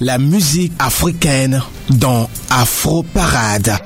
la musique africaine dans Afro Parade.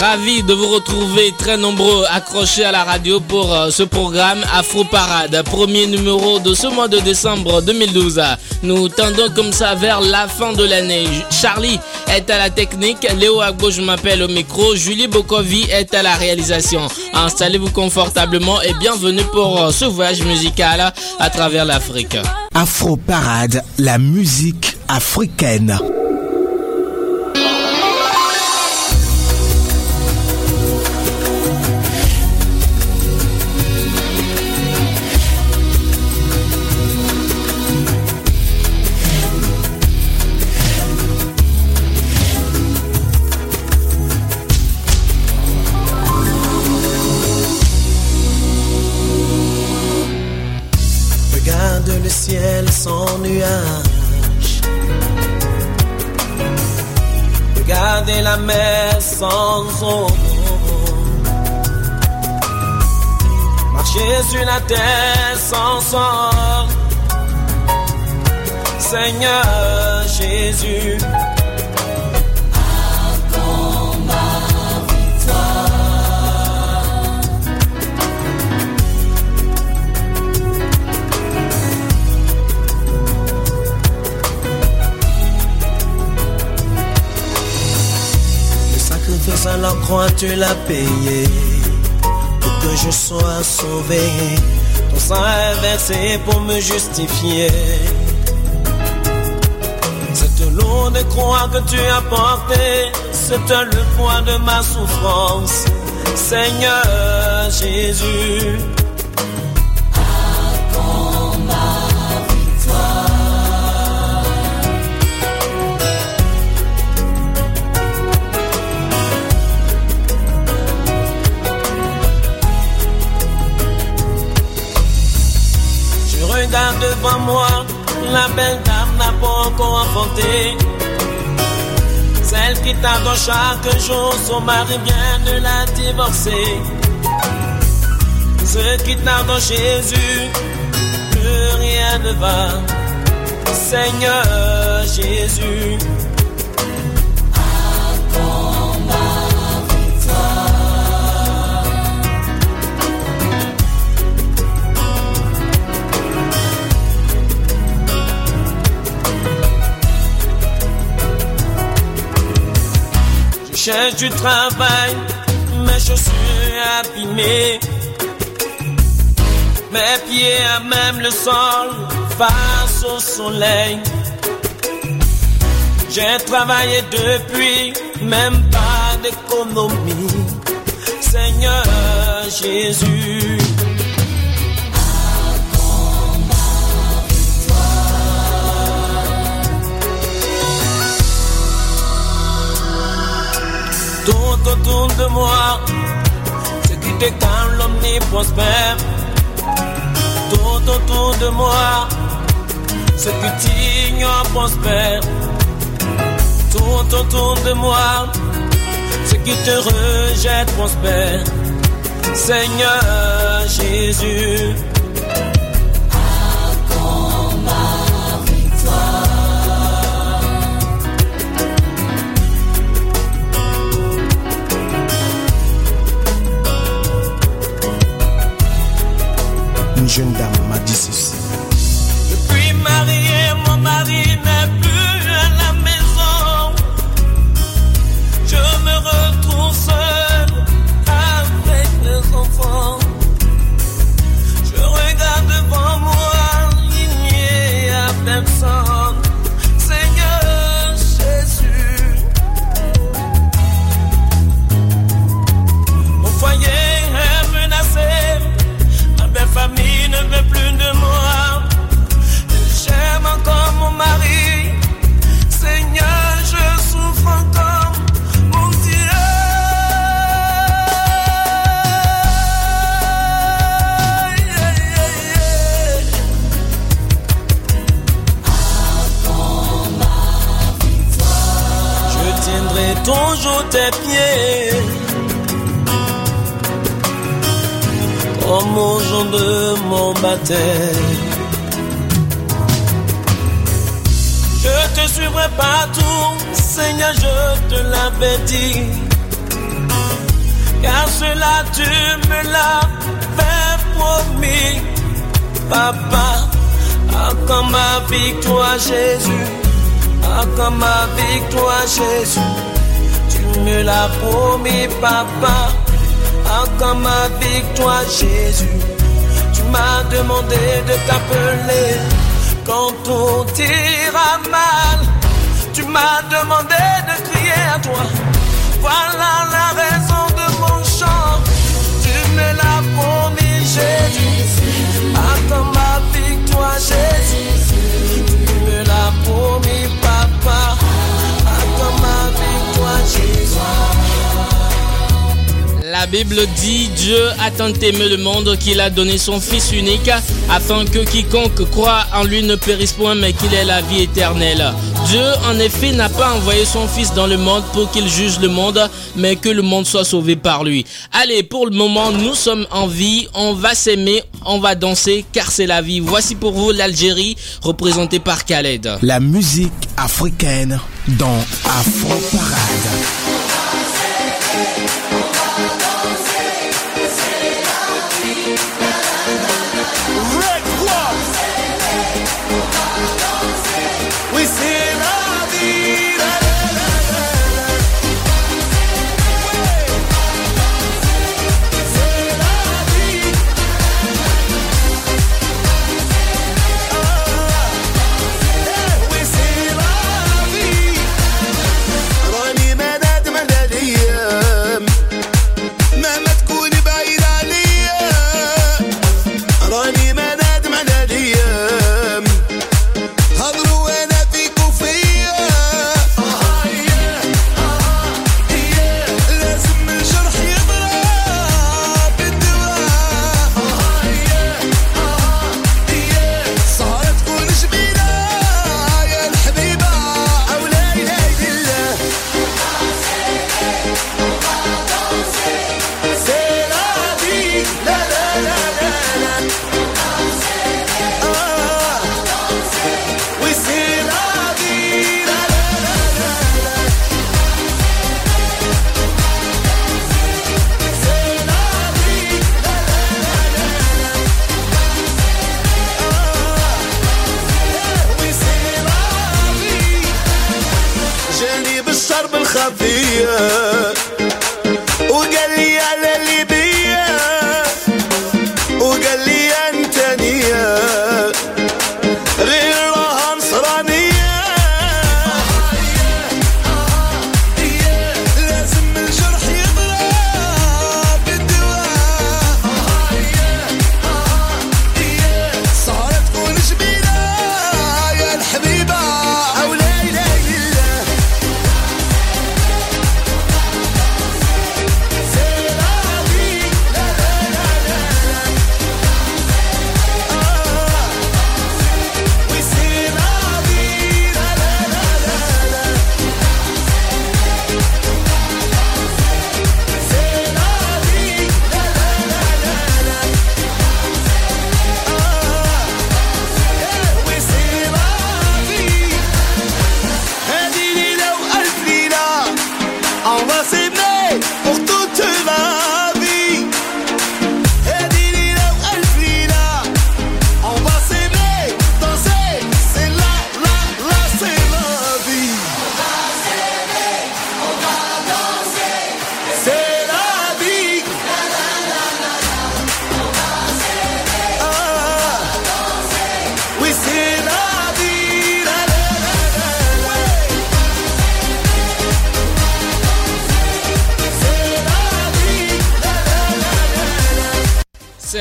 Ravi de vous retrouver très nombreux accrochés à la radio pour euh, ce programme Afro Parade, premier numéro de ce mois de décembre 2012. Nous tendons comme ça vers la fin de l'année. Charlie est à la technique, Léo à gauche m'appelle au micro, Julie Bokovi est à la réalisation. Installez-vous confortablement et bienvenue pour euh, ce voyage musical à travers l'Afrique. Afro Parade, la musique africaine. Sans eau. Marcher sur la terre sans sol. Seigneur Jésus. À la croix, tu l'as payé pour que je sois sauvé. Ton sang est versé pour me justifier. Cette lourde croix que tu as portée, c'est le poids de ma souffrance. Seigneur Jésus. Devant moi, la belle dame n'a pas encore enfanté. Celle qui t'attend chaque jour, son mari vient de la divorcer. Ce qui t'attend Jésus, plus rien ne va. Seigneur Jésus. Cherche du travail, mes chaussures abîmées. Mes pieds à même le sol face au soleil. J'ai travaillé depuis, même pas d'économie. Seigneur Jésus. Tout autour de moi. Ce qui te calme, l'omni prospère. Tout autour de moi. Ce qui t'ignore prospère. Tout autour de moi. Ce qui te rejette prospère. Seigneur Jésus. Jeune dame m'a dit ceci. Depuis marié, mon mari n'est plus tes pieds. comme au jour de mon baptême. Je te suivrai partout, Seigneur, je te l'avais dit. Car cela tu me l'avais promis, Papa. Accorde ma victoire, Jésus. Accorde ma victoire, Jésus. Tu me l'as promis, Papa. Accorde ma victoire, Jésus. Tu m'as demandé de t'appeler quand tout ira mal. Tu m'as demandé de crier à toi. Voilà la raison de mon chant. Tu me l'as promis, Jésus. Accorde ma victoire, Jésus. Tu me l'as promis, La Bible dit Dieu a tant aimé le monde qu'il a donné son Fils unique afin que quiconque croit en lui ne périsse point mais qu'il ait la vie éternelle. Dieu en effet n'a pas envoyé son Fils dans le monde pour qu'il juge le monde mais que le monde soit sauvé par lui. Allez, pour le moment nous sommes en vie, on va s'aimer, on va danser car c'est la vie. Voici pour vous l'Algérie représentée par Khaled. La musique africaine dans Afro Parade.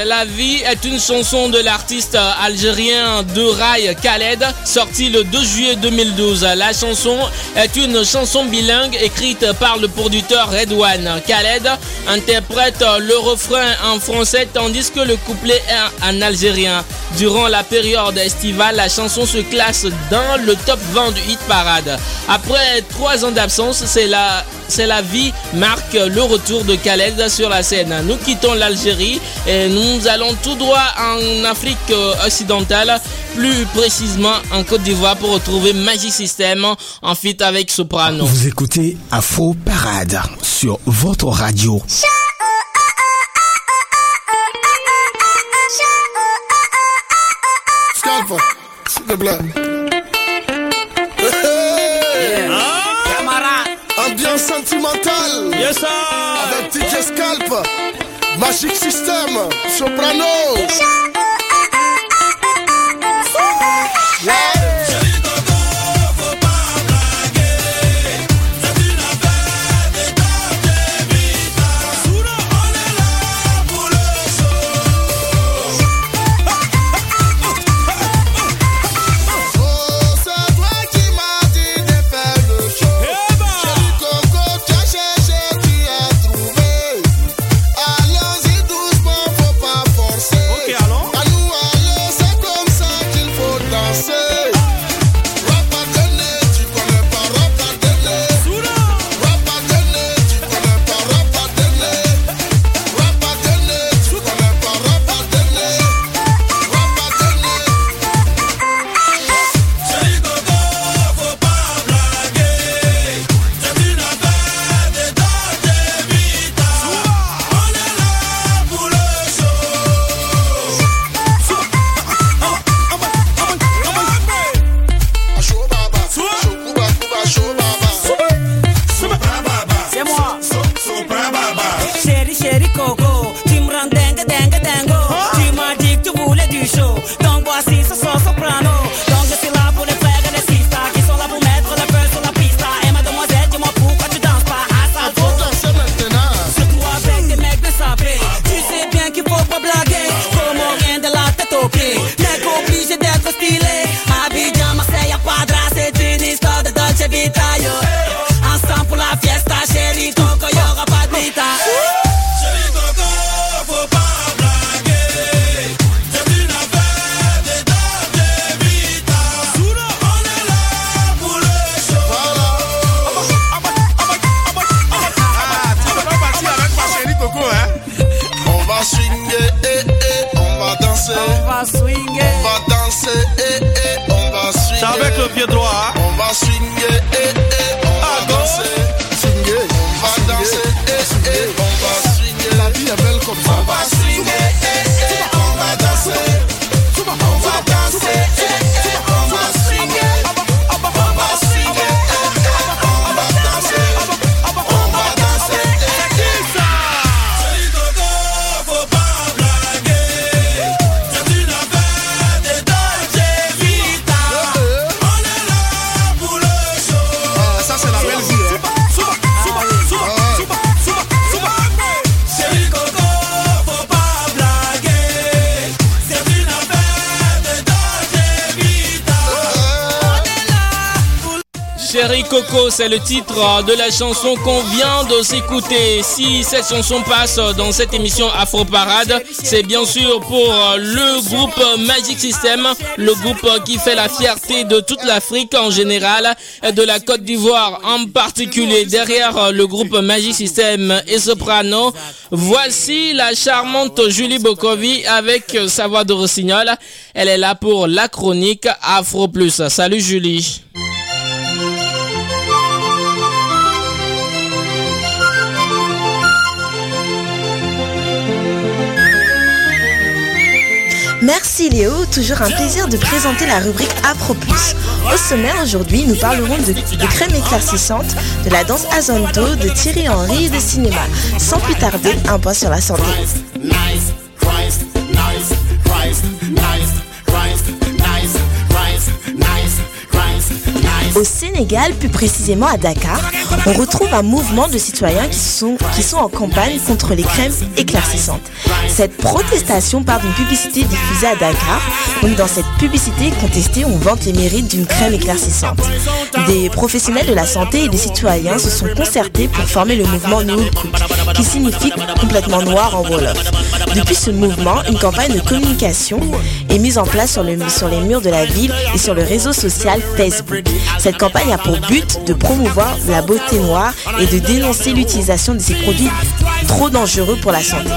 La vie est une chanson de l'artiste algérien de rail Khaled, sortie le 2 juillet 2012. La chanson est une chanson bilingue écrite par le producteur Redouane. Khaled interprète le refrain en français tandis que le couplet est en algérien. Durant la période estivale, la chanson se classe dans le top 20 du hit parade. Après trois ans d'absence, c'est la c'est la vie marque le retour de Khaled sur la scène. Nous quittons l'Algérie et nous allons tout droit en Afrique occidentale, plus précisément en Côte d'Ivoire pour retrouver Magic System en fit avec Soprano. Vous écoutez Afro Parade sur votre radio. s'il te plaît. Ambiance sentimentale. Yes, sir. Avec DJ Scalp. Magic System. Soprano. Coco, c'est le titre de la chanson qu'on vient de s'écouter. Si cette chanson passe dans cette émission Afro Parade, c'est bien sûr pour le groupe Magic System, le groupe qui fait la fierté de toute l'Afrique en général et de la Côte d'Ivoire en particulier. Derrière le groupe Magic System et Soprano, voici la charmante Julie Bokovi avec sa voix de rossignol. Elle est là pour la chronique Afro Plus. Salut Julie. Merci Léo, toujours un plaisir de présenter la rubrique Afro Plus. Au sommaire aujourd'hui, nous parlerons de, crème éclaircissante, de la danse Azonto, de Thierry Henry et de cinéma. Sans plus tarder, un point sur la santé. Au Sénégal, plus précisément à Dakar, on retrouve un mouvement de citoyens qui sont, qui sont en campagne contre les crèmes éclaircissantes. Cette protestation part d'une publicité diffusée à Dakar. Donc dans cette publicité contestée, on vante les mérites d'une crème éclaircissante. Des professionnels de la santé et des citoyens se sont concertés pour former le mouvement New qui signifie complètement noir en Wolof. Depuis ce mouvement, une campagne de communication est mise en place sur, sur les murs de la ville et sur le réseau social Facebook. Cette campagne a pour but de promouvoir la beauté noire et de dénoncer l'utilisation de ces produits trop dangereux pour la santé.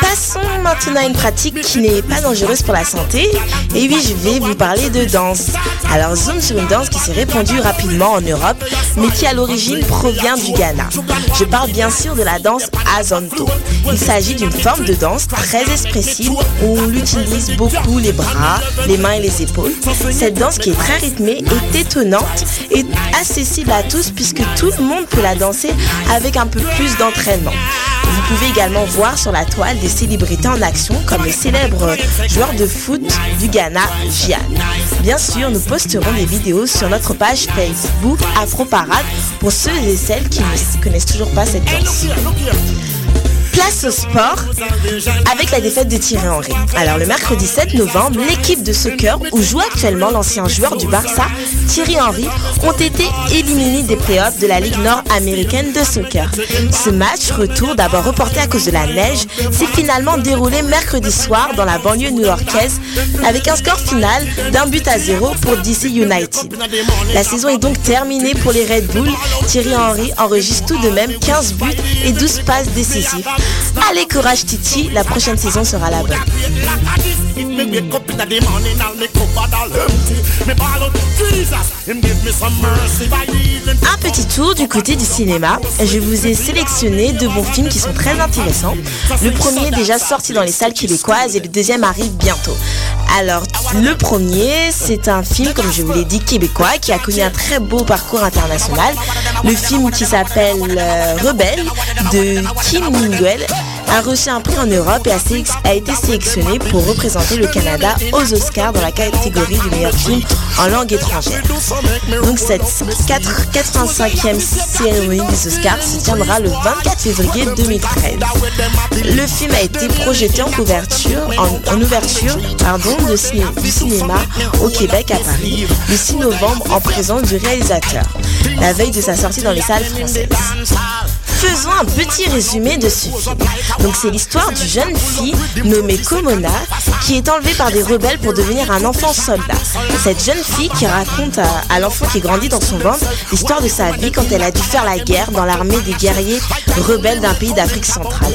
Passons maintenant à une pratique qui n'est pas dangereuse pour la santé. Et oui, je vais vous parler de danse. Alors, zoom sur une danse qui s'est répandue rapidement en Europe, mais qui à l'origine provient du Ghana. Je parle bien sûr de la danse Azonto. Il s'agit d'une forme de danse très expressive où on utilise beaucoup les bras, les mains et les épaules. Cette danse qui est très rythmée est étonnante et accessible à tous puisque tout le monde peut la danser avec un peu plus d'entraînement. Vous pouvez également voir sur la toile des célébrités en action comme le célèbre joueur de foot du Ghana, Gian. Bien sûr, nous posterons des vidéos sur notre page Facebook Afro Parade pour ceux et celles qui ne connaissent toujours pas cette danse. Place au sport avec la défaite de Thierry Henry. Alors le mercredi 7 novembre, l'équipe de soccer où joue actuellement l'ancien joueur du Barça, Thierry Henry, ont été éliminés des playoffs de la Ligue nord-américaine de soccer. Ce match, retour d'abord reporté à cause de la neige, s'est finalement déroulé mercredi soir dans la banlieue new-yorkaise avec un score final d'un but à zéro pour DC United. La saison est donc terminée pour les Red Bull. Thierry Henry enregistre tout de même 15 buts et 12 passes décisives. Allez, courage Titi, la prochaine saison sera la bonne. Un petit tour du côté du cinéma. Je vous ai sélectionné deux bons films qui sont très intéressants. Le premier est déjà sorti dans les salles québécoises et le deuxième arrive bientôt. Alors, le premier, c'est un film, comme je vous l'ai dit, québécois, qui a connu un très beau parcours international. Le film qui s'appelle euh, Rebelle de Kim A reçu un prix en Europe et a, été sélectionné pour représenter le Canada aux Oscars dans la catégorie du meilleur film en langue étrangère. Donc cette 85e cérémonie des Oscars se tiendra le 24 février 2013. Le film a été projeté en en, ouverture pardon, de du cinéma au Québec à Paris le 6 novembre en présence du réalisateur, la veille de sa sortie dans les salles françaises. Faisons un petit résumé de ce film. Donc c'est l'histoire d'une jeune fille nommée Komona qui est enlevée par des rebelles pour devenir un enfant soldat. Cette jeune fille qui raconte à, l'enfant qui grandit dans son ventre l'histoire de sa vie quand elle a dû faire la guerre dans l'armée des guerriers rebelles d'un pays d'Afrique centrale.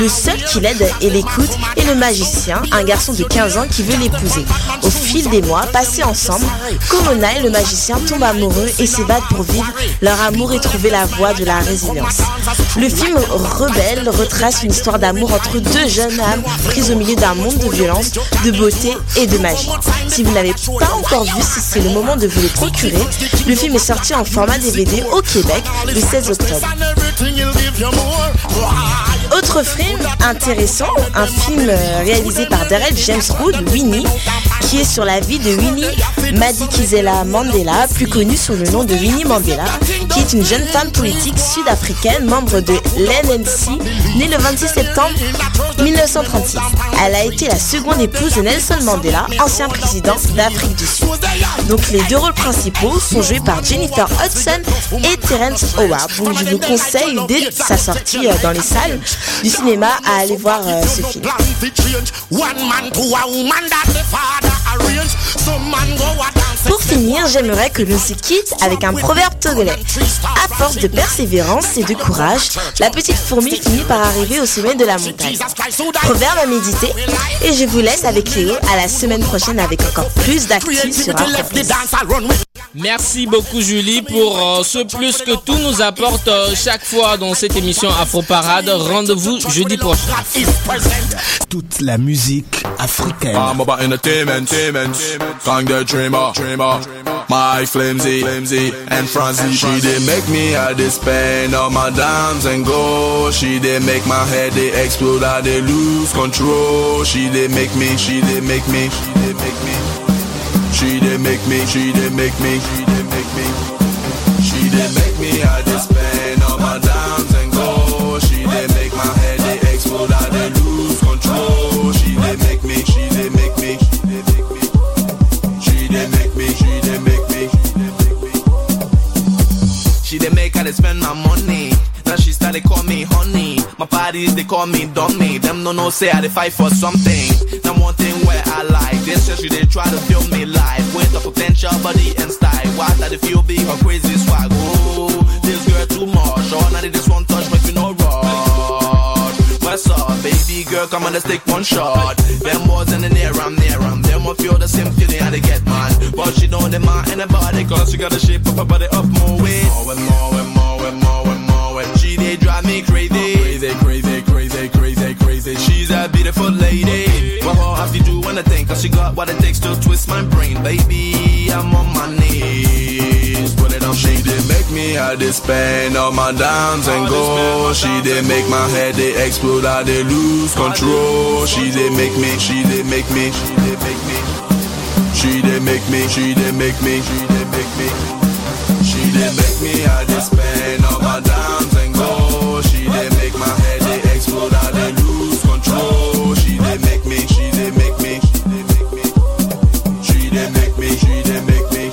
Le seul qui l'aide et l'écoute est le magicien, un garçon de 15 ans qui veut l'épouser. Au fil des mois passés ensemble, Komona et le magicien tombent amoureux et s'ébattent pour vivre leur amour et trouver la voie de la résilience. Le film Rebelle retrace une histoire d'amour entre deux jeunes âmes prises au milieu d'un monde de violence, de beauté et de magie. Si vous n'avez pas encore vu, c'est le moment de vous le procurer. Le film est sorti en format DVD au Québec le 16 octobre. Autre film intéressant, un film euh, réalisé par Darrell James Wood, Winnie, qui est sur la vie de Winnie Madikizela Mandela, plus connue sous le nom de Winnie Mandela, qui est une jeune femme politique sud-africaine, membre de l'NNC, née le 26 septembre 1936. Elle a été la seconde épouse de Nelson Mandela, ancien président d'Afrique du Sud. Donc les deux rôles principaux sont joués par Jennifer Hudson et Terence Howard. Je vous conseille dès sa sortie euh, dans les salles du cinéma à aller voir euh, ce film. Pour finir, j'aimerais que l'on se quitte avec un proverbe togolais. À force de persévérance et de courage, la petite fourmi finit par arriver au sommet de la montagne. Proverbe à méditer et je vous laisse avec Léo à la semaine prochaine avec encore plus d'actifs sur Merci beaucoup Julie pour euh, ce plus que tout nous apporte euh, chaque fois dans cette émission Afro Parade. Rendez-vous jeudi prochain. Toute la musique africaine. I'm about entertainment, Gang the dreamer, dreamer. My flimsy, flimsy and Francie. She did make me to spend all my dimes and gold. She did make my head they explode, I they lose control. She did make me, she did make me, she did make me. She did make me, she did make me, she did make me. She did make me spend my money. Now she start they call me honey. My parties, they call me dummy. Them no no say I they fight for something. Now one thing where I like, this just they try to feel me life With the potential body and style. Why that if you be or crazy swag. Oh, this girl too much. Oh, now they just one touch, make me no rush. What's up, baby girl? Come on, let's take one shot. Them boys in the near, I'm near, I'm them. I feel the same feeling how they get man. But she know them mind the cause she got the shape of her body up more way. More and more and more and more and more. And she they drive me crazy. Crazy, crazy, crazy, crazy, crazy. She's a beautiful lady. What all have to do when I think? Cause she got what it takes to twist my brain, baby. I'm on my knees. Put it on she did make me I did spend all my dimes and gold. She did make my head they explode, I did lose control. She did make me, she did make me, she did make me. She did make me, she did make me, she did make me. Me I did spend all my dimes and gold. She did make my head they explode, I did lose control. She did make me, she did make me, she did make me. She did make me, she did make me.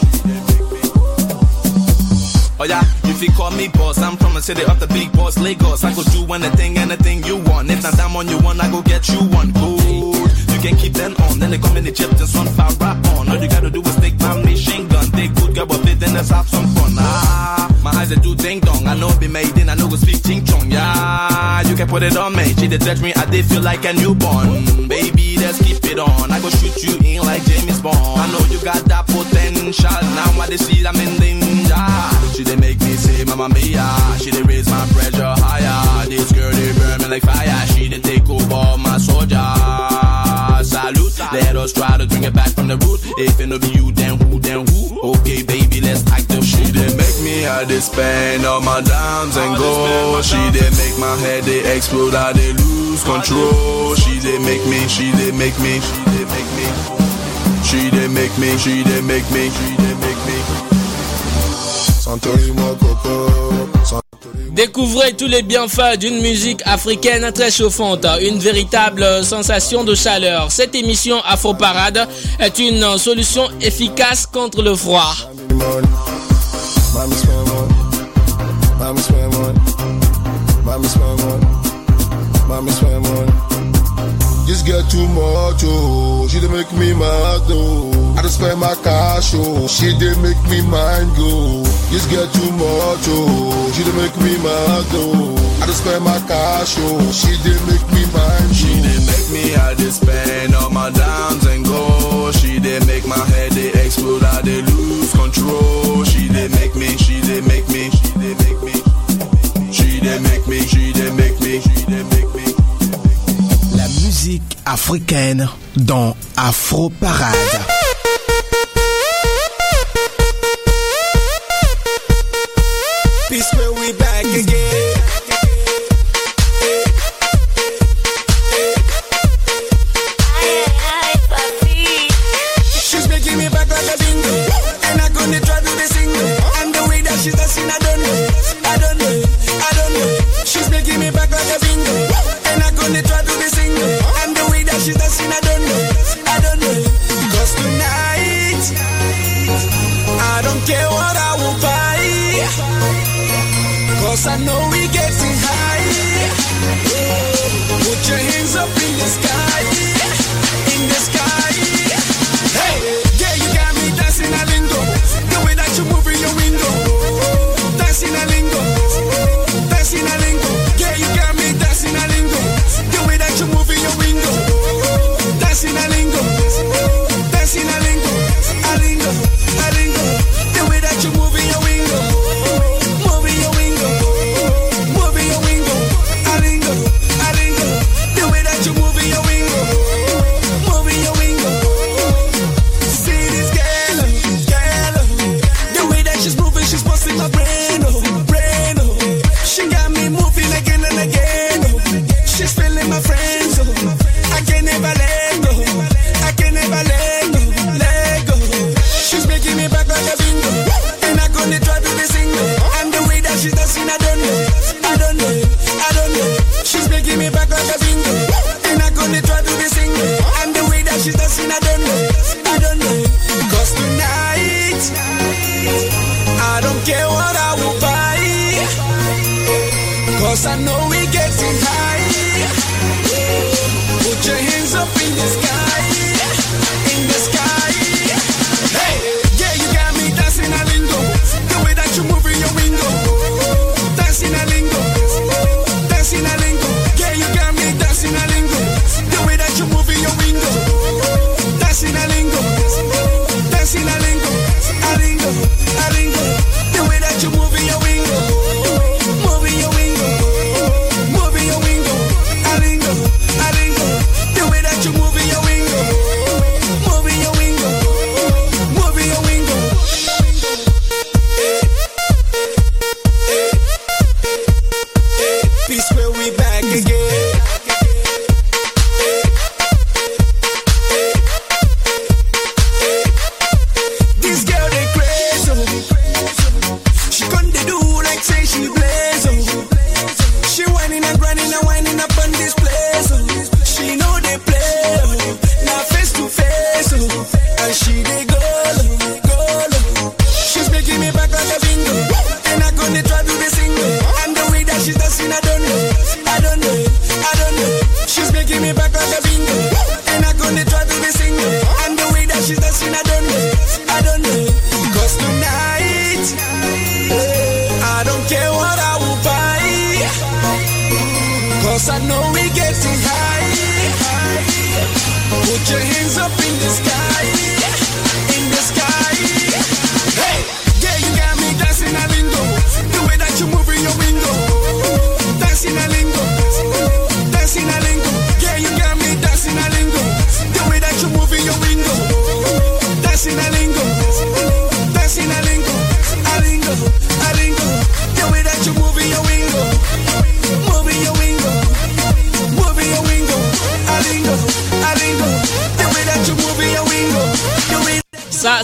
Oh yeah, if you call me boss, I'm from the city of the big boss, Lagos. I go do anything, anything you want. If not I'm on you one, I go get you one. Good. You can keep them on, then they come in the chip, just one fire right on. All you gotta do is take my machine gun. They good, girl, but fit, then let's have some fun. Ah, my eyes they do ding dong. I know it be made in, I know go speak ching chong. Yeah, you can put it on me. She did touch me, I did feel like a newborn. Baby, let's keep it on. I go shoot you in like James Bond. I know you got that potential. Now I they see I'm in danger. She they make me say, Mama Mia. She they raise my pressure higher. This girl they burn me like fire. She they take over my soldier. Salute. Let us try to bring it back from the root. If it no be you, then who, then who? Okay, baby, let's act the She did make me I did spend all my dimes and gold. She did make my head they explode. I did lose control. She did make me, she did make me, she did make me. She did make me, she did make me, she did Découvrez tous les bienfaits d'une musique africaine très chauffante, une véritable sensation de chaleur. Cette émission Afro Parade est une solution efficace contre le froid. This girl too much, oh. She dey make me mad, oh. I just spend my cash, oh. She dey make me mind go. This girl too much, oh. She dey make me mad, oh. I just spend my cash, oh. She dey make me mind She go. did make me I did spend all my dimes and gold. She did make my head they explode. I did lose control. She did make me, she did make me, she did make me. She did make me, she did africaine dans Afro Parade. I don't care what I will buy. Cause I know we're getting high. Put your hands up in the sky.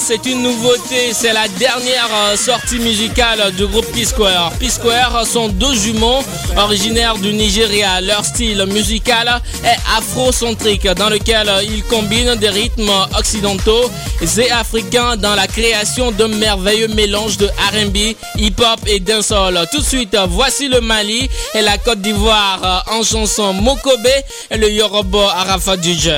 C'est une nouveauté. C'est la dernière euh, sortie musicale du groupe P-Square. P-Square sont deux jumeaux originaires du Nigeria. Leur style musical est afrocentrique, dans lequel ils combinent des rythmes occidentaux et africains dans la création d'un merveilleux mélange de R&B, hip-hop et dancehall. Tout de suite, voici le Mali et la Côte d'Ivoire euh, en chanson Mokobe et le Yoruba Arafat DJ.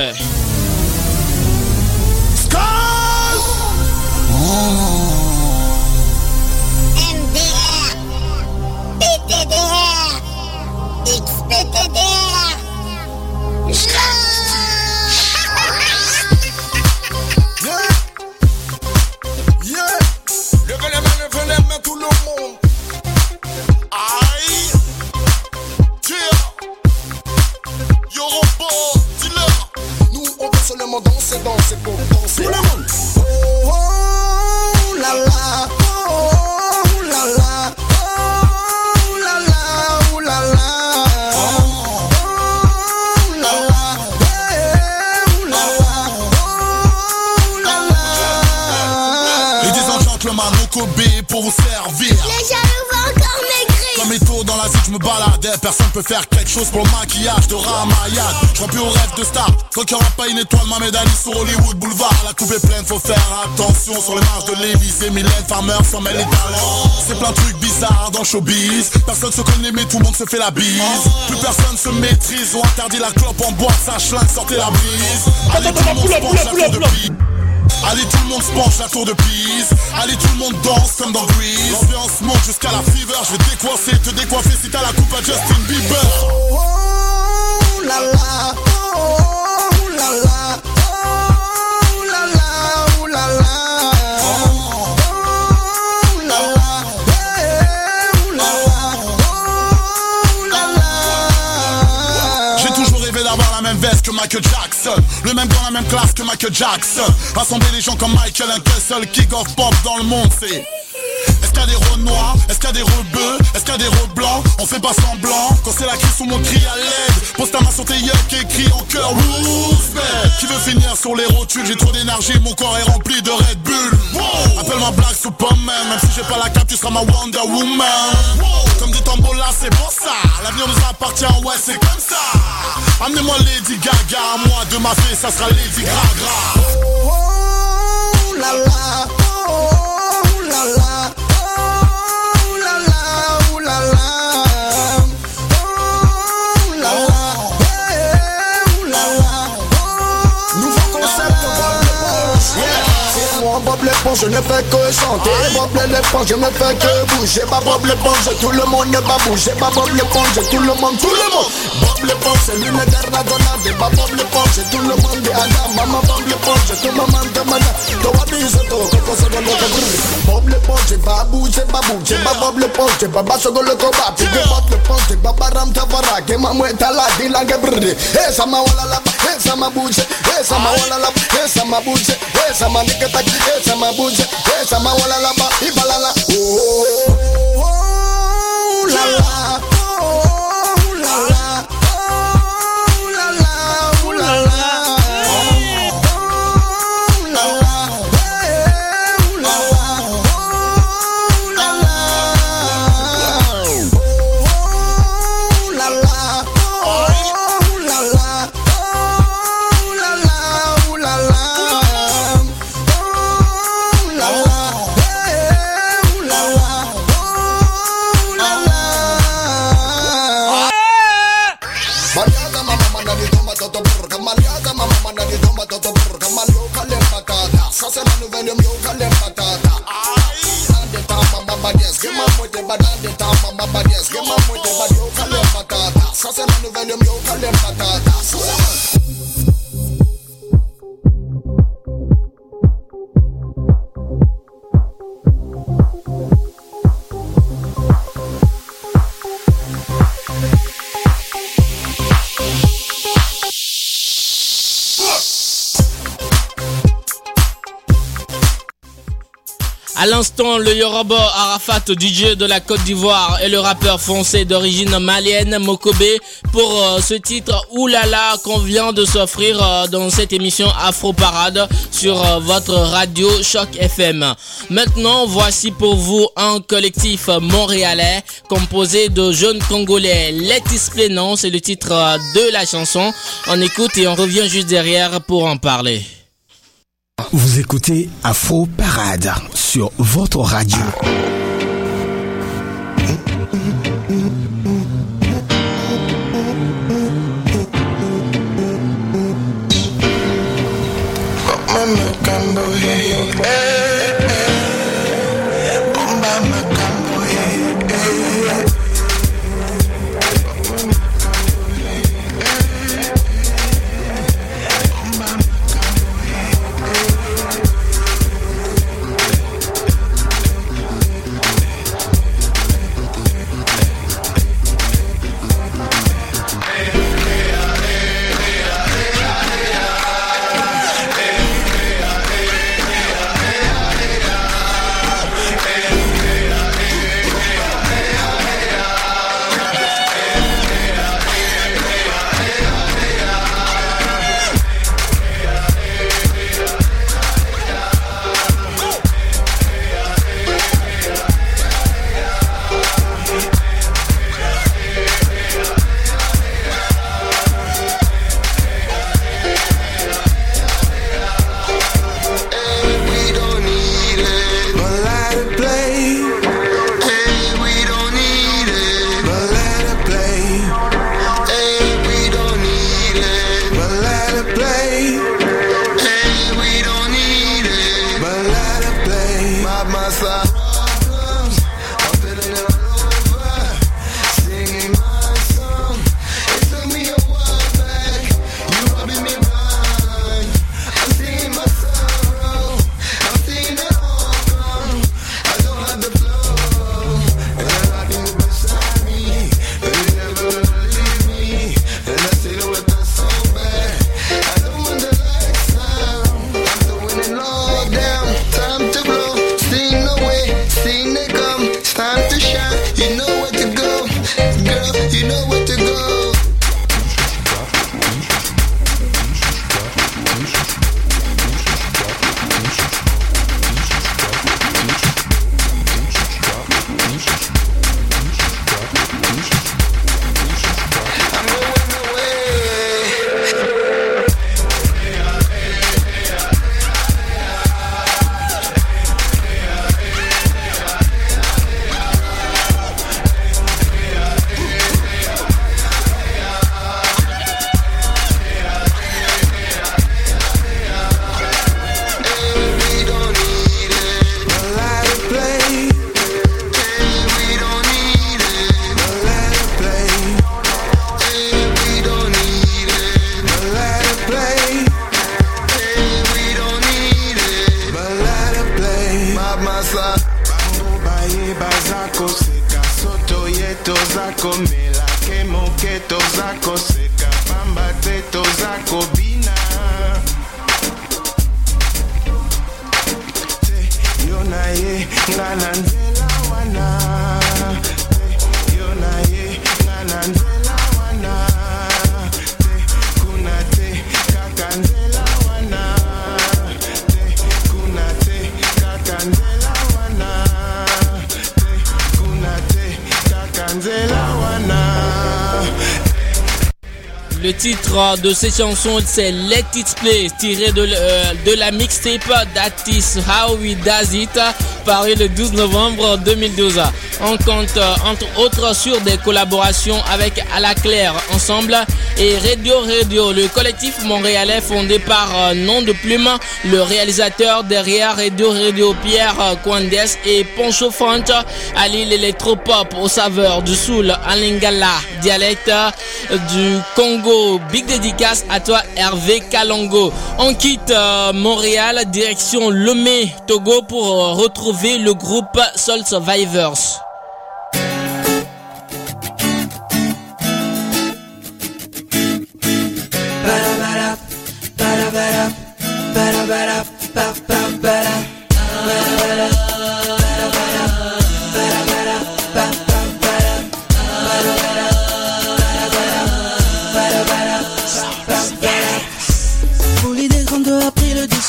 Ma médaille sur Hollywood Boulevard. La coupe est pleine, faut faire attention. Sur les marches de et Mylène Farmer s'en mêle les talents. C'est plein de trucs bizarres dans le showbiz. Personne se connaît, mais tout le monde se fait la bise. Plus personne se maîtrise. On interdit la clope en boîte, ça schlingue, sortez la brise. Allez, tout le monde se penche la tour de piste. Allez tout le monde se penche la tour de Pise Allez tout le monde danse comme dans Grease L'ambiance monte jusqu'à la fever Je vais décoiffer, te décoiffer si t'as la coupe à Justin Bieber Oh, oh, la la. Oh, oh, la la. Michael Jackson. Le même dans la même classe que Michael Jackson. Rassembler les gens comme Michael Un seul kick of pop dans le monde c'est qu'il y a des rôles noirs Est-ce qu'il y a des rôles bleus Est-ce qu'il y a des rôles blancs? On fait pas semblant. Quand c'est la crise sous mon cri à l'aide. Pose ta main sur tes yeux qui écrit en cœur Qui veut finir sur les rotules? J'ai trop d'énergie, mon corps est rempli de Red Bull. Appelle-moi Black Superman Même si j'ai pas la cape, tu seras ma Wonder Woman. Comme dit Tambola, c'est pour ça. L'avenir nous appartient, ouais c'est comme ça. Amenez-moi Lady Gaga Moi de ma fille, ça sera Lady Gaga Oh, oh. Oh, la la. Oh. Oh, la la. Je ne fais que chanter. Bob je ne fais que bouger. Bah Bob l'éponge, tout le monde ne va bouger. Bah Bob l'éponge, tout le monde, tout le monde. Bob l'éponge, c'est l'une l'éponge, tout le monde est à Maman Bob l'éponge, tout le monde demande Toi bise, toi, coco, c'est dans le Bob l'éponge, va bouger, va bouger Bah Bob l'éponge, le combat. Puis Bob l'éponge, va baram tavara Que la Eh, ça m'a wala la, eh, ça m'a bougé. Eh, ça m'a wala la, eh, ça m'a bougé. Eh, ça m'a ça Eh, ça m'a wala Yoruba Arafat, DJ de la Côte d'Ivoire et le rappeur français d'origine malienne Mokobe pour euh, ce titre Oulala qu'on vient de s'offrir euh, dans cette émission Afro Parade sur euh, votre radio Choc FM. Maintenant, voici pour vous un collectif montréalais composé de jeunes congolais. Letis Plénon, c'est le titre de la chanson. On écoute et on revient juste derrière pour en parler. Vous écoutez Afro Parade sur votre radio. yeah. Cette chanson, c'est Let It Play, tiré de, euh, la mixtape d'Atis How We Does It, paru le 12 novembre 2012. On compte euh, entre autres sur des collaborations avec À la Claire Ensemble et Radio Radio, le collectif montréalais fondé par euh, nom de plume, le réalisateur derrière Radio Radio Pierre euh, Coindes et Poncho Front à l'île électropop aux saveurs du soul en lingala, dialecte euh, du Congo. Big dédicace à toi Hervé Kalongo. On quitte euh, Montréal, direction Lomé, Togo pour euh, retrouver le groupe Soul Survivors.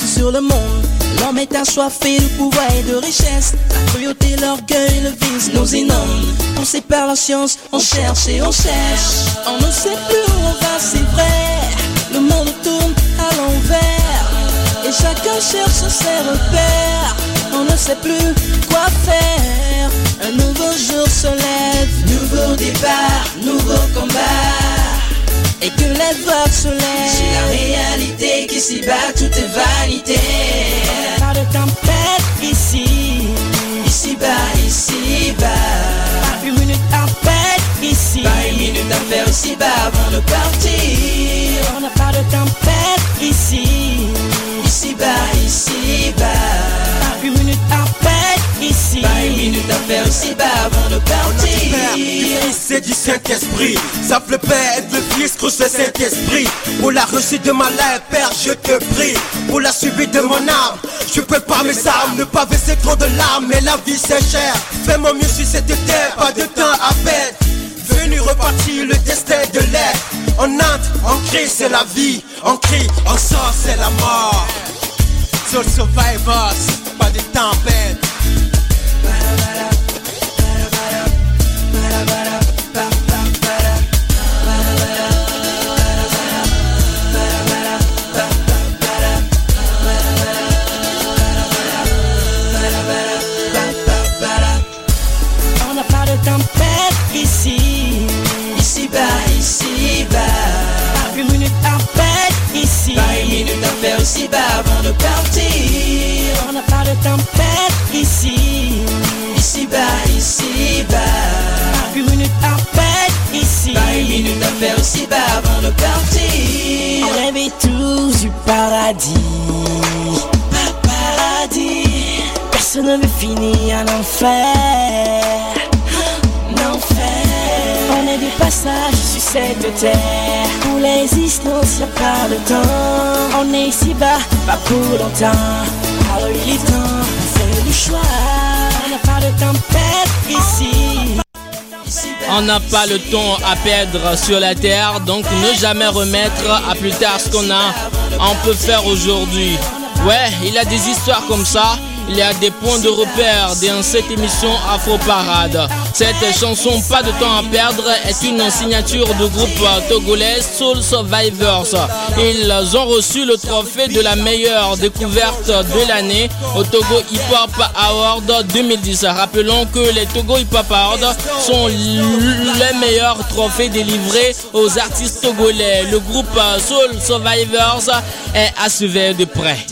Sur le monde. L'homme est assoiffé de pouvoir et de richesse. La cruauté, l'orgueil, le vice nous inonde. On sépare la science, on cherche et on cherche. On ne sait plus où on va, c'est vrai. Le monde tourne à l'envers. Et chacun cherche ses repères. On ne sait plus quoi faire. Un nouveau jour se lève. Nouveau départ, nouveau combat et que les vagues se lèvent. C'est la réalité qui s'y bat, tout est vanité. Pas de tempête ici, ici bas, ici bas. Pas une minute perdre ici, pas une minute à faire ici bas avant de partir. On n'a pas de tempête ici bas, ici bas. Pas une minute à perdre ici, pas une minute à faire ici bas avant de partir. C'est du Saint-Esprit, ça le Père le Fils, cruce le Saint-Esprit. Pour la réussite de ma life, Père, je te prie. Pour la suivi de mon âme, je prépare mes armes. Ne pas verser trop de larmes, mais la vie c'est cher. Fais mon mieux sur cette terre, pas de temps à perdre. Venu repartir le destin de l'air. On entre, on crie, c'est la vie. On crie, on sort, c'est la mort. Soul Survivors, pas de temps à de. On n'a pas de tempête ici, ici bas, ici bas. Pas une minute à ici, pas une minute à ici bas avant de partir. On tous du paradis, paradis. Personne ne veut finir en enfer. L'enfer. On est du passage sur cette terre. Pour l'existence, pas de temps. On est ici bas, pas pour longtemps. Alors il est temps faire du choix. On n'a pas de tempête ici. Ici On n'a pas le temps à perdre sur la terre, donc ne jamais remettre à plus tard ce qu'on a, on peut faire aujourd'hui. Ouais, il a des histoires comme ça. Il y a des points de repère dans cette émission Afro Parade. Cette chanson Pas de temps à perdre est une signature du groupe togolais Soul Survivors. Ils ont reçu le trophée de la meilleure découverte de l'année au Togo Hip Hop Award 2010. Rappelons que les Togo Hip Hop Awards sont les meilleurs trophées délivrés aux artistes togolais. Le groupe Soul Survivors est à suivre de près.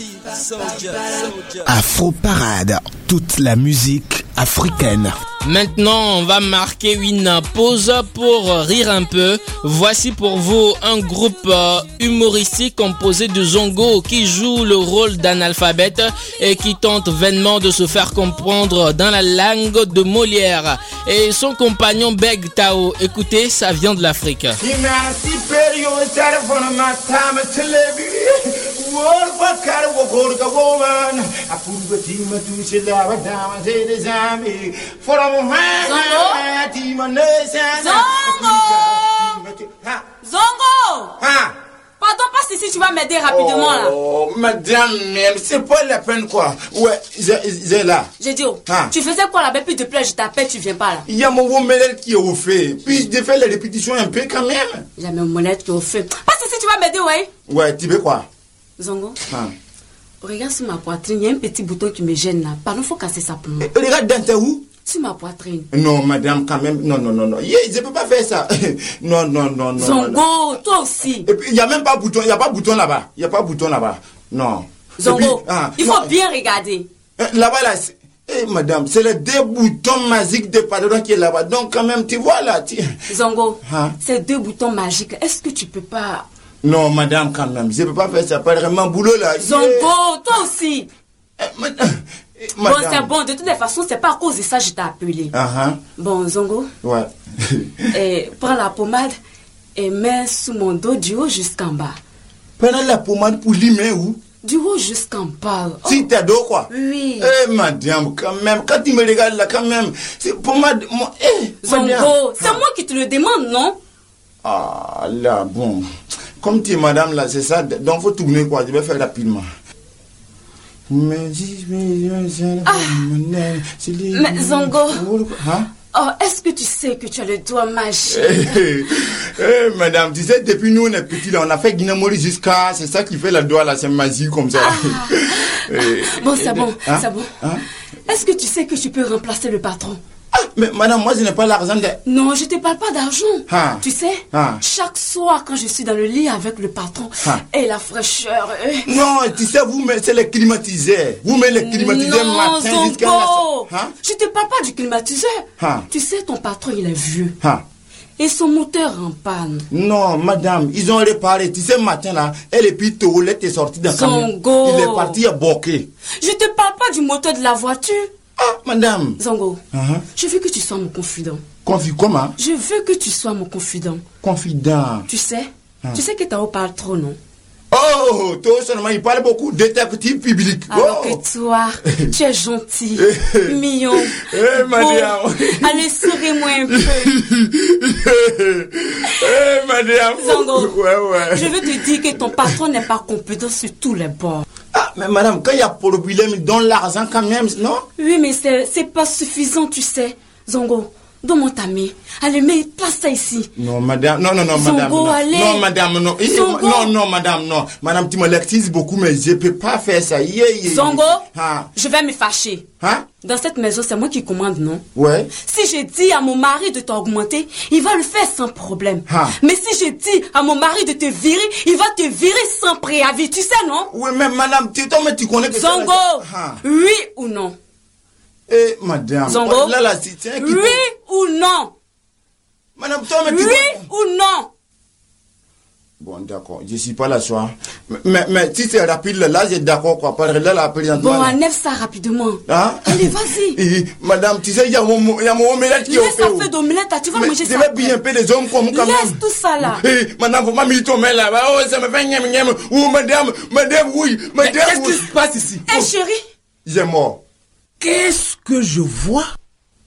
Afro Parade, toute la musique africaine. Maintenant, on va marquer une pause pour rire un peu. Voici pour vous un groupe euh, humoristique composé de Zongo qui joue le rôle d'analphabète et qui tente vainement de se faire comprendre dans la langue de Molière. Et son compagnon Beg Tao, écoutez, ça vient de l'Afrique. Zongo? Pardon, passe ici, tu vas m'aider rapidement là. Oh, madame, même, c'est pas la peine quoi. Ouais, j'ai là. J'ai dit, oh, Ah. tu faisais quoi là-bas, puis depuis là, je t'appelle, tu viens pas là. Il y a mon Mélède qui est au fait. Puis j'ai fait les répétitions un peu quand même. Il y a monnaie qui est au fait. Passe ici, tu vas m'aider, ouais. Ouais, tu veux quoi? Zongo, Ah. regarde sur ma poitrine, il y a un petit bouton qui me gêne là. Pardon, faut casser ça pour moi. Regarde dans tes où? Sur ma poitrine. Non, madame, quand même. Non, non, non, non. Yeah, je peux pas faire ça. non, non, non, non. Zongo, toi aussi. Et puis, il n'y a même pas bouton. Il n'y a pas bouton là-bas. Il n'y a pas bouton là-bas. Non. Zongo, puis, ah, il non. faut bien regarder. Euh, Là-bas, là. Eh, madame, c'est les deux boutons magiques de pardon qui est là-bas. Donc, quand même, tu vois là. tu- Zongo, Ah. ces deux boutons magiques, est-ce que tu peux pas... Non, madame, quand même. Je ne peux pas faire ça. Pas vraiment boulot là. Zongo, toi aussi. Bon, madame. c'est bon, de toutes les façons, c'est pas à cause de ça que je t'ai appelé. Ah. Bon, Zongo, Ouais. eh, prends la pommade et mets sous mon dos du haut jusqu'en bas. Prenez la pommade pour limer où? Du haut jusqu'en bas. Oh, Si t'as dos quoi? Oui. Eh, madame, quand même. Quand tu me regardes là, quand même. C'est pommade. Moi, eh. Zongo, c'est moi qui te le demande, non? Ah, là, bon. Comme tu es madame là, c'est ça. Donc, faut tourner quoi? Je vais faire rapidement. Mais Mais Zongo. Hein? Oh, est-ce que tu sais que tu as le doigt magique Eh, eh, madame, tu sais, depuis nous on est petits là, on a fait Guinée-Mori jusqu'à. C'est ça qui fait la doigt là, c'est magique comme ça. Eh, Bon, c'est eh, bon, hein? c'est bon. Hein? Est-ce que tu sais que tu peux remplacer le patron? Mais madame, moi je n'ai pas l'argent de. Non, je te parle pas d'argent. Ah. Tu sais, Ah. chaque soir quand je suis dans le lit avec le patron Ah. et la fraîcheur. euh, Non, tu sais, vous, c'est les climatiseurs. Vous mettez les climatiseurs non, matin jusqu'à la Zongo, Hein? je te parle pas du climatiseur. Ah. Tu sais, ton patron, il est vieux. Ah. Et son moteur en panne. Non, madame, ils ont réparé. Tu sais, matin là, elle et puis Toolette est sortie d'un camion. Il est parti à Boké. Je te parle pas du moteur de la voiture. Ah, madame. Zongo, Uh-huh. je veux que tu sois mon confident. Confi comment? Je veux que tu sois mon confident. Confident. Tu sais, Ah. tu sais que Tao parle trop, non? Oh, toi seulement, il parle beaucoup. Détective public. Alors oh. que toi, tu es gentil, mignon. Eh, beau. madame. Allez, souris-moi un peu. Eh, madame. Zongo, Ouais, ouais. je veux te dire que ton patron n'est pas compétent sur tous les bords. Mais madame, quand il y a problème, il donne l'argent quand même, non? Oui, mais c'est pas suffisant, tu sais. Zongo, donne-moi ta main. Allez, mets, place ça ici. Non, madame, non, non, non, Zongo, madame. Non, allez. non madame, non. Zongo. Non, non, madame, non. Madame, tu me lectises beaucoup, mais je peux pas faire ça. Yeah, yeah, yeah. Zongo, Ah, je vais me fâcher. hein Dans cette maison, c'est moi qui commande, non? Ouais. Si je dis à mon mari de t'augmenter, il va le faire sans problème. Ah. Mais si je dis à mon mari de te virer, il va te virer sans préavis, tu sais, non? Oui, mais madame, tu, toi, mais tu connais que ça, Zongo, là, Ah. oui ou non? Eh, madame. Zongo, Là, là, c'est un qui- oui ou non? Madame, toi, mais tu Oui ou non? Bon, d'accord. Je suis pas là, soir. Mais, mais, si c'est rapide, là, j'ai d'accord, quoi. Parce que là, la présentement. Bon, enlève ça rapidement. Hein? Allez, vas-y. Eh, Madame, tu sais, il y a mon, il y a mon omelette qui est au Laisse ça fait d'omelette, tu vas manger je ça. vais bien un peu les hommes comme quand. Laisse tout ça là. Eh, madame, pas militer au mail là. Oh, ça me fait niam niam. Oh, madame, madame, oui, madame. Qu'est-ce qui se passe ici? Eh, chérie, J'ai mort. Qu'est-ce que je vois?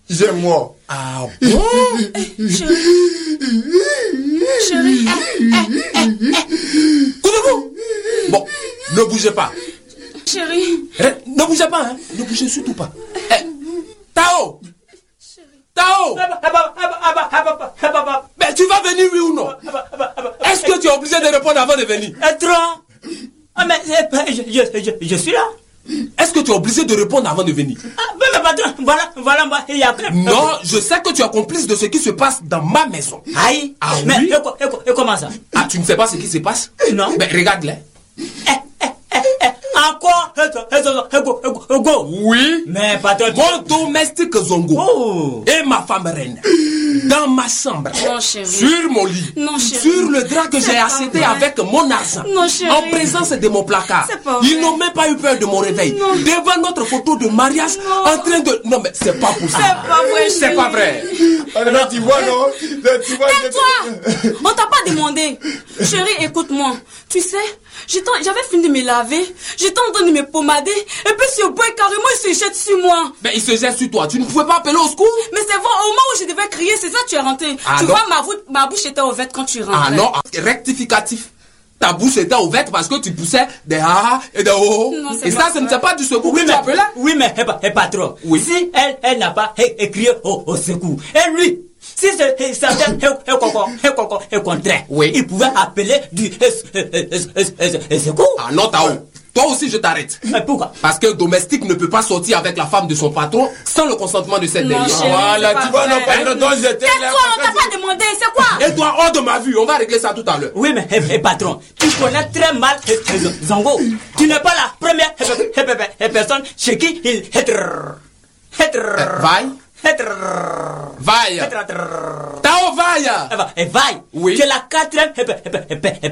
J'ai mort. Ah bon? Chérie. Chérie, eh, eh, eh, eh. Bon, ne bougez pas. Chérie, Eh, ne bougez pas, hein. Ne bougez surtout pas. Eh, Tao Tao Mais tu vas venir, oui ou non? Est-ce que tu es obligé de répondre avant de venir? Ah, mais je, je, je, je suis là. Est-ce que tu es obligé de répondre avant de venir? Ah, mais, mais patron, voilà, voilà, moi, il y a que- Non, je sais que tu es complice de ce qui se passe dans ma maison. Aïe. Ah mais, oui? et, co- et co- et comment ça? Ah, tu ne sais pas ce qui se passe? Non. Ben, regarde-les. Oui. Mais patron. Mon domestique Zongo. Oh. Et ma femme reine. Dans ma chambre. Non, chérie. Sur mon lit. Non, chérie. Sur le drap que j'ai pas acheté avec mon argent. Non, chérie. En présence de mon placard. Pas Ils n'ont même pas eu peur de mon réveil. Non. Devant notre photo de mariage. En train de. Non, mais c'est pas possible. C'est pas vrai, C'est pas vrai. Alors, tu vois, non? Tu vois, je- Tais-toi On t'a pas demandé. Chérie, écoute-moi. Tu sais, j'avais fini de me laver, j'étais en train de me pomader, et puis ce boy carrément il se jette sur moi. Mais il se jette sur toi. Tu ne pouvais pas appeler au secours Mais c'est vrai, au moment où je devais crier, c'est ça tu es rentré. Ah tu non. vois, ma, bouche- ma bouche était ouverte quand tu rentrais. Ah non, rectificatif. Ta bouche était ouverte parce que tu poussais des ha et des oh. Non, c'est Et ça, ce n'était pas du secours Oui que tu mais, appelais. oui, mais, pa- patron, Oui. si elle, elle n'a pas crié au, au secours, et lui, si c'est eh, contraire, Oui. il pouvait appeler du secours. Ah non, Tao. Toi aussi, je t'arrête. Mais pourquoi Parce qu'un domestique ne peut pas sortir avec la femme de son patron sans le consentement de cette Non, dernière. chérie, Voilà, tu vois, non, vrai. pas donc j'étais là. On t'a pas demandé, c'est quoi Et toi, hors de ma vue, on va régler ça tout à l'heure. Oui, mais eh, eh, patron, tu connais très mal eh, eh, Zango. Tu n'es pas la première eh, eh, eh, eh, eh, personne chez qui il est. Vaille. Vaille. Tao, vaille. Eh, vaille. Oui. Tu la quatrième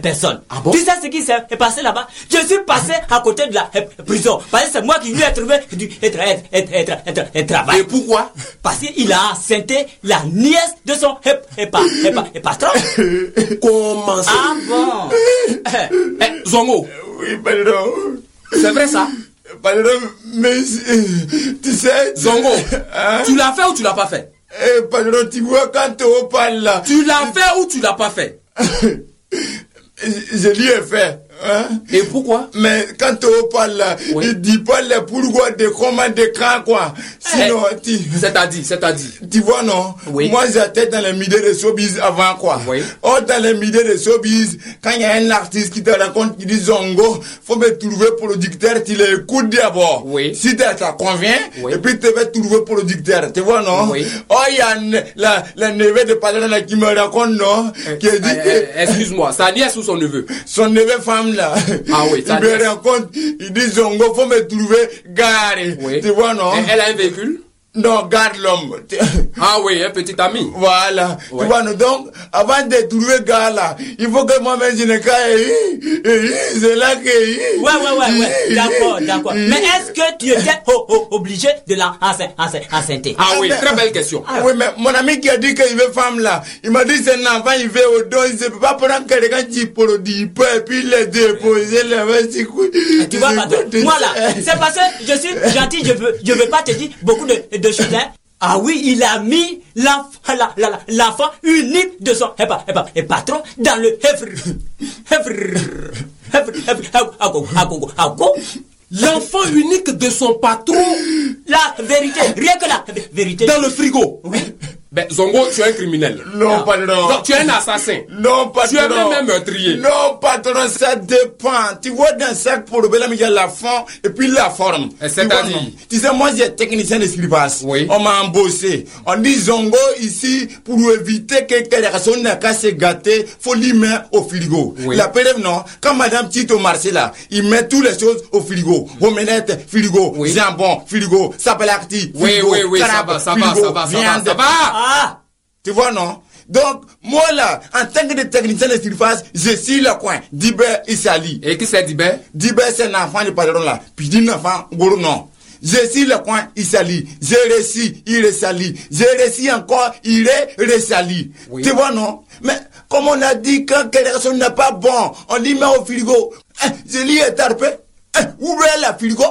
personne. Ah bon Tu sais ce qui s'est passé là-bas Je suis passé à côté de la prison. Parce que c'est moi qui lui ai trouvé du tra- tra- tra- travail. Et pourquoi Parce qu'il a enceinté la nièce de son pa- pa- patron. Comment ça Ah bon Zongo, Oui, pardon. c'est vrai ça Pardon, mais tu sais. Zongo, Hein? tu l'as fait ou tu l'as pas fait? Eh, pardon, tu vois, quand on parle là, Tu l'as fait ou tu l'as pas fait? je je lui ai fait. Hein? Et pourquoi? Mais quand on parle là, Oui. il dit pas le pourquoi de comment de quoi. Sinon, tu, C'est-à-dire, c'est-à-dire. tu vois non? Oui. Moi j'étais dans les milieux de showbiz avant quoi. Oui. Or dans les milieux de showbiz, quand il y a un artiste qui te raconte qui dit Zongo, faut me trouver producteur, tu l'écoutes d'abord. Oui. Si ça ça convient, Oui. et puis tu vas trouver producteur. Tu vois non? Oui. Oh il y a la, la neveu de là qui me raconte non, qui dit Eh, eh, eh, Excuse-moi, sa nièce ou son neveu? Son neveu femme là. Ah oui, ça me dit- rencontre, il dit Zongo, faut me trouver gare. Oui. Tu vois, non? Et Elle a un véhicule? Non, garde l'homme. Ah oui, un petit ami. Voilà. Ouais. Tu vois, donc, avant de trouver gare là, il faut que moi-même je ne caille. C'est là que. Ouais, ouais, ouais, ouais. D'accord, d'accord. Mais est-ce que tu étais oh, oh, obligé de la enceinte- Ah oui, très belle question. Oui, mais mon ami qui a dit qu'il veut femme là, il m'a dit c'est un enfant, il veut au don, il ne peut pas prendre quelqu'un qui produit pas et puis le déposer c'est quoi Tu vois, patron, moi là, c'est parce que je suis gentil, je veux, je veux pas te dire beaucoup de, de. Ah oui, il a mis l'enf- la- la- la- l'enfant unique de son eh ben, eh ben, eh, patron dans le. L'enfant unique de son patron La vérité, rien que la vérité. dans le frigo. Oui. Ben, Zongo, tu es un criminel. Non, patron. Non, tu es un assassin. Non, patron. Tu es même un meurtrier. Non, patron, ça dépend. Tu vois, dans chaque problème, il y a la fond et puis la forme. C'est-à-dire Tu sais, moi, j'ai technicien de scribas. Oui. On m'a embauché. On dit Zongo ici, pour éviter que personne n'a qu'à se gâter, faut lui mettre au frigo. Oui. La preuve, non. Quand madame Tito au marché, là, il met toutes les choses au frigo. Omelette, frigo. Oui. Jambon, frigo. Sapelacti, Oui, frigo. oui, oui, ça crabe, va, ça va, ça va, ça va, viande. ça va. Ah! Tu vois, non? Donc, moi là, en tant que technicien de surface, je suis le coin. Dibé Isali. Et qui c'est Dibé? Dibé, c'est un enfant du patron là. Puis dit enfant, gros non. Je suis le coin Isali. J'ai réussi, il est sali. J'ai réussi encore, il est resali. Oui. Tu vois, non? Mais comme on a dit, quand quelque n'est pas bon, on lui met au frigo. Hein, je lui ai tarpé. Hein, ouvrez la frigo?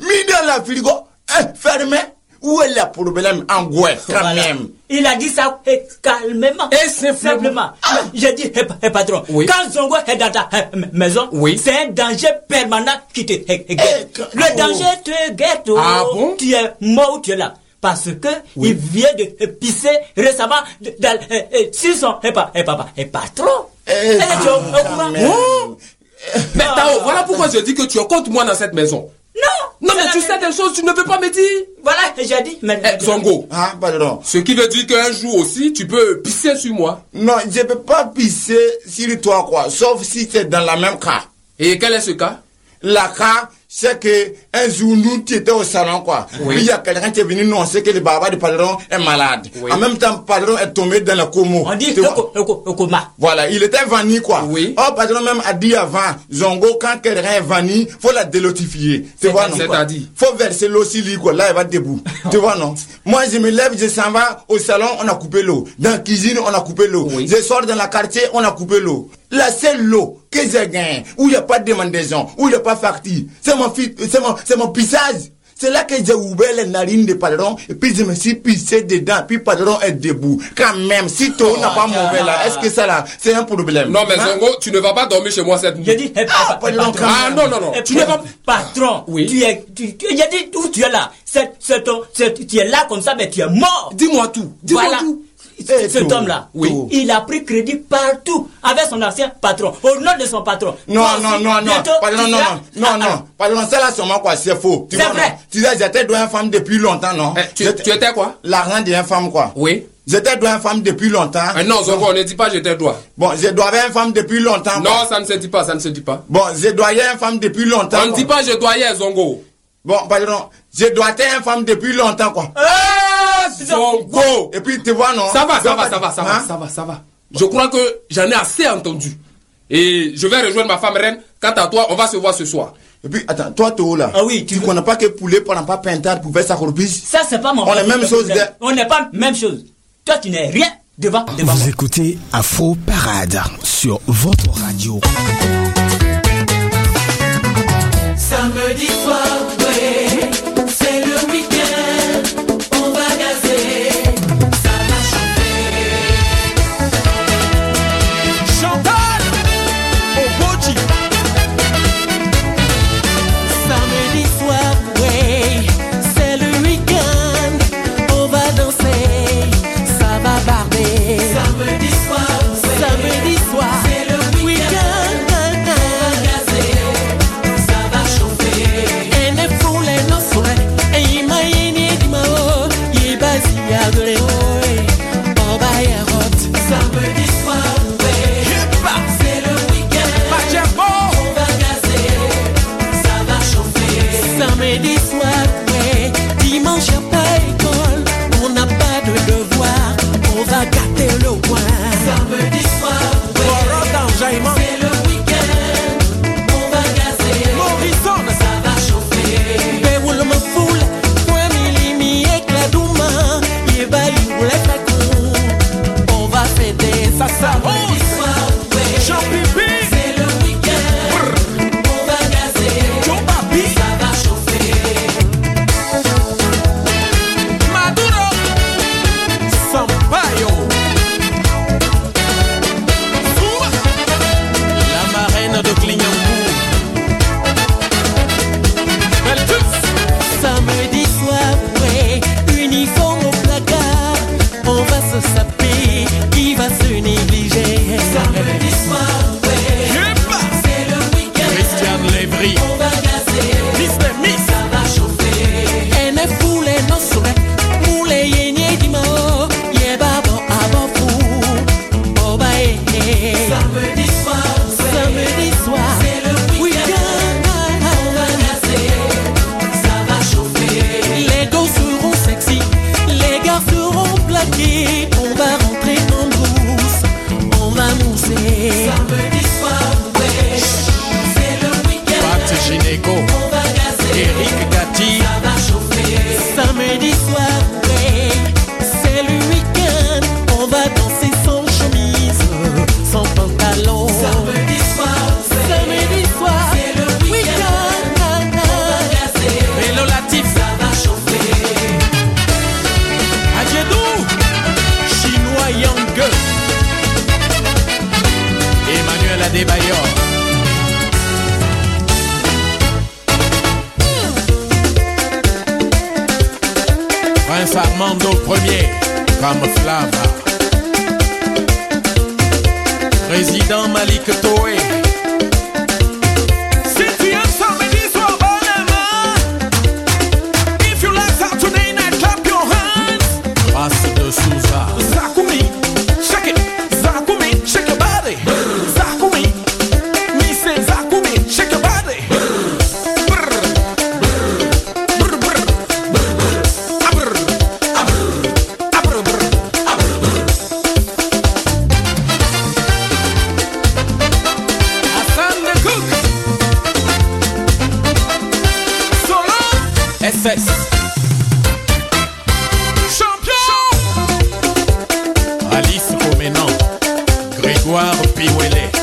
Mis dans la frigo. Hein, fermé. Où est le problème en quand Voilà. même Il a dit ça eh, calmement. Et simplement. J'ai dit, eh, eh, patron, Oui. quand Zongo est dans ta eh, maison, Oui. c'est un danger permanent qui te eh, eh, guette. Le oh. danger te guette. oh. Ah bon? Tu es mort ou tu es là. Parce que il vient de eh, pisser récemment dans, eh, eh, sur son eh, pa- eh, papa, eh, patron. Eh, Eh. Mais Ah. Tao, voilà pourquoi je dis que tu es contre moi dans cette maison. Non Non, mais tu sais des choses, tu ne veux pas me dire. Voilà, j'ai dit. Mais, Eh, Zongo, Hein, pardon. ce qui veut dire qu'un jour aussi, tu peux pisser sur moi. Non, je peux pas pisser sur toi, quoi. Sauf si c'est dans la même cas. Et quel est ce cas? La cas, c'est que un jour, nous, tu étais au salon, quoi. Oui. Puis il y a quelqu'un qui est venu nous annoncer que le baba du patron est malade. Oui. En même temps, le patron est tombé dans le coma. On dit au coma. Voilà, il était vanni, quoi. Oui. Oh, patron même a dit avant, Zongo, quand quelqu'un est vanni, faut la délotifier. Tu vois, non? C'est-à-dire Faut verser l'eau sur lui, quoi. Là, il va debout. tu vois, non? Moi, je me lève, je s'en vais au salon, on a coupé l'eau. Dans la cuisine, on a coupé l'eau. Oui. Je sors dans la quartier, on a coupé l'eau. La seule l'eau que j'ai gagnée, où il n'y a pas de demandaison, où il n'y a pas facture, c'est mon, c'est mon, c'est mon pissage. C'est là que j'ai ouvert les narines de Padron et puis je me suis pissé dedans. Puis Padron est debout. Quand même, si toi n'a pas mauvais là, est-ce que ça là, c'est un problème? Non, mais Hein? Zongo, tu ne vas pas dormir chez moi cette nuit. J'ai dit, Ah, pa- pa- pardon, patron. Ah, non, non, non. Tu ne vas Patron, Oui. tu es, tu, tu- j'ai dit où tu es là? C'est, c'est- tu es là comme ça, mais tu es mort. Dis-moi tout. Dis-moi Voilà. tout. Cet homme-là, Oui. il a pris crédit partout avec son ancien patron, au nom de son patron. Non, non, non, non, non, seras- non, non, Ah, non, pardon, ça là, moi quoi, c'est faux. Tu C'est vois, vrai. non Tu sais, j'étais une femme depuis longtemps, non? Eh, tu, étais quoi? L'argent d'une femme, quoi. Oui. J'étais une femme depuis longtemps. Ah, non, Zongo, ne dis pas j'étais toi. Bon, doyé une femme depuis longtemps. quoi. Non, ça ne se dit pas, ça ne se dit pas. Bon, j'ai doyé une femme depuis longtemps. On ne dit pas je doyais, Zongo. Bon, pardon, j'ai doyé une femme depuis longtemps, quoi. Ah, Zongo Et puis, tu vois, non? Ça va, ça va, ça va, ça va, hein? ça va, ça va. Je crois que j'en ai assez entendu. Et je vais rejoindre ma femme reine. Quant à toi, on va se voir ce soir. Et puis, attends, toi, où là? Ah oui, tu tu veux- connais pas que poulet pendant pas peintard pour faire sa corpus Ça, c'est pas mon On est même chose de- On n'est pas même chose. Toi, tu n'es rien devant, devant Vous moi. écoutez Afro Parade sur votre radio. noir, puis où elle est.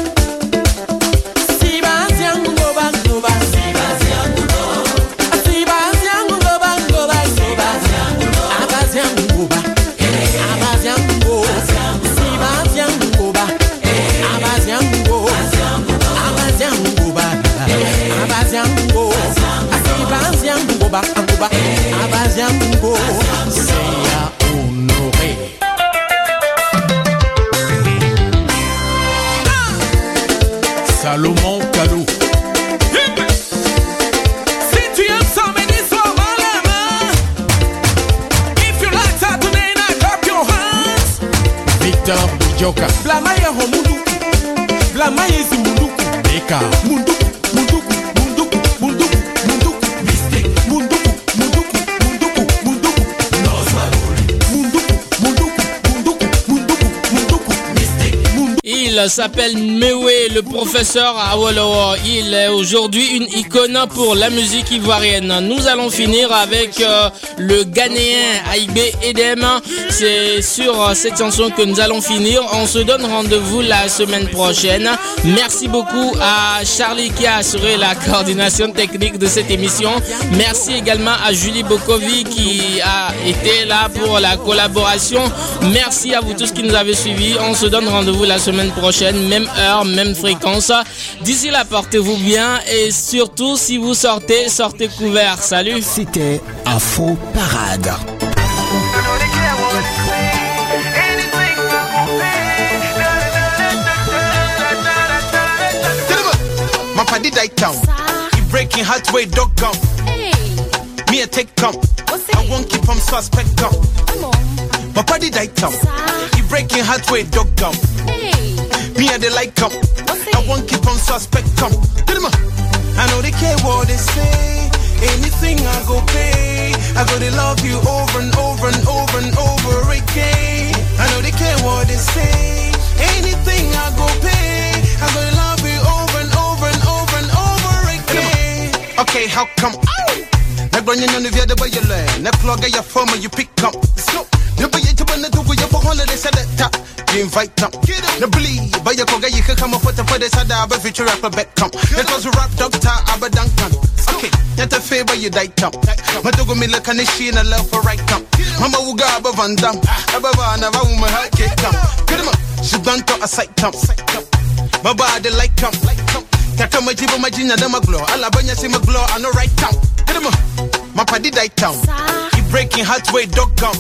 s'appelle Mewe, le professeur Awolowo. Il est aujourd'hui une icône pour la musique ivoirienne. Nous allons finir avec euh, le Ghanéen Aïbé Edem. C'est sur euh, cette chanson que nous allons finir. On se donne rendez-vous la semaine prochaine. Merci beaucoup à Charlie qui a assuré la coordination technique de cette émission. Merci également à Julie Bokovi qui a été là pour la collaboration. Merci à vous tous qui nous avez suivis. On se donne rendez-vous la semaine prochaine, même heure, même fréquence. D'ici là, portez-vous bien et surtout, si vous sortez, sortez couvert. Salut. C'était Afro Parade. My paddy die town. He breaking heart way dog gum. Me a take come. I won't keep him suspect come. My paddy die town. Breaking heart way dog gum. Me and the like come. I won't keep on suspect come. Get him I know they care what they say. Anything I go pay. I go to love you over and over and over and over again. I know they care what they say. Anything I go pay. I go to love you over and over and over and over again. Okay, how come? Na granya nyanu via the way you learn. Na plug your phone when you pick up. So, you be it when the you for holiday said that. You invite them. Na believe, but you koga you can come up with the for the sada but future rapper back come. Because rap doctor abadankan. Okay, yet a favor you die tam. Madogo mi look and she in a love for right come. Mama uga aba van dam. Ababa na va woman hot cake come. Get him up. She done to a sight come. My body like come. Kaka majibu majinya da maglo. Alabanya si maglo I know right town. Get him up. My paddy die town. He breaking heart way dog gum.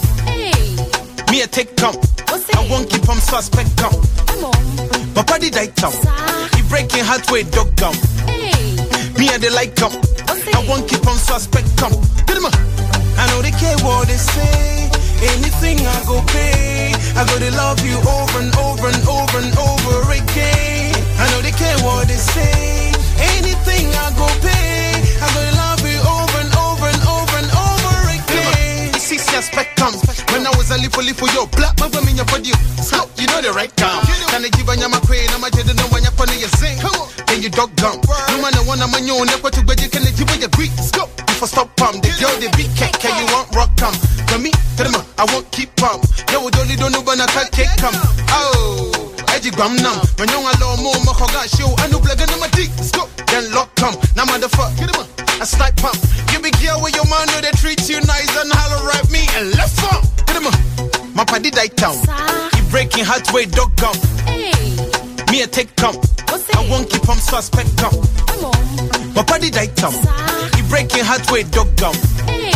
Me a take come. I won't keep him suspect come. on My paddy die town. He breaking heart way dog gum. Me a the like come. I won't keep him suspect come. Get him up. I know they care what they say. Anything I go pay. I go to love you over and over and over and over again. I know they care what they say. Anything I go pay. I go love you over and over and over and over again. See, suspect comes. When I was a little for yo, black my women your body. So, you know the right time. Can I give a nyama queen? I'm a jet and one up on your sing. Then you dog gum. No man, I want a man, you on to bed. You can give your greet. Go. Before stop pump. The girl, they beat cake. Can you want rock come? For me, tell them I won't keep pump. Yo, would don't know when I can't cake come. Oh. Eji gram nam, when you alone more, my got show, black and my dick, go, then lock come, now motherfucker, get him a snipe pump. You be girl with your man, know they treat you nice and holler at me and left funk, get him my paddy die town, he breaking heart way dog gum. hey. Me a take come, I won't keep him suspect come. My paddy die town, he breaking heart way dog gum. hey.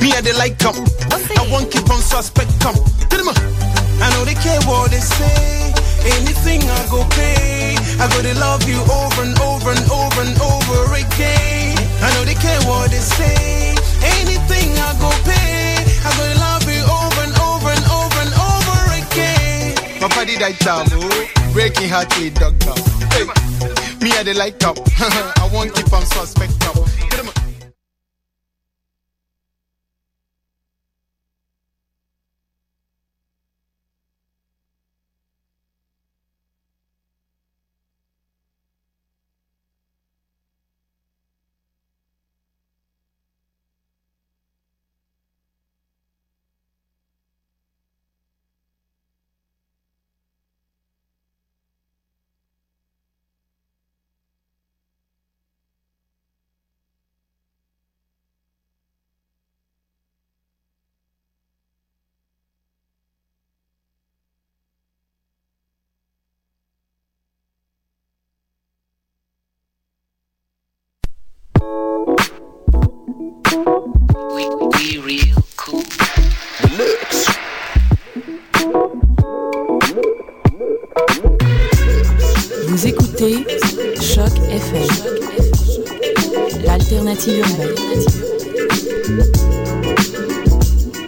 Me a the like come, I won't keep him suspect come. Get him I know they care what they say. Anything I go pay, I go to love you over and over and over and over again. I know they care what they say. Anything I go pay, I go to love you over and over and over and over again. My body that oh, breaking heart with dog. Hey, me I the light up. I won't keep on suspect up.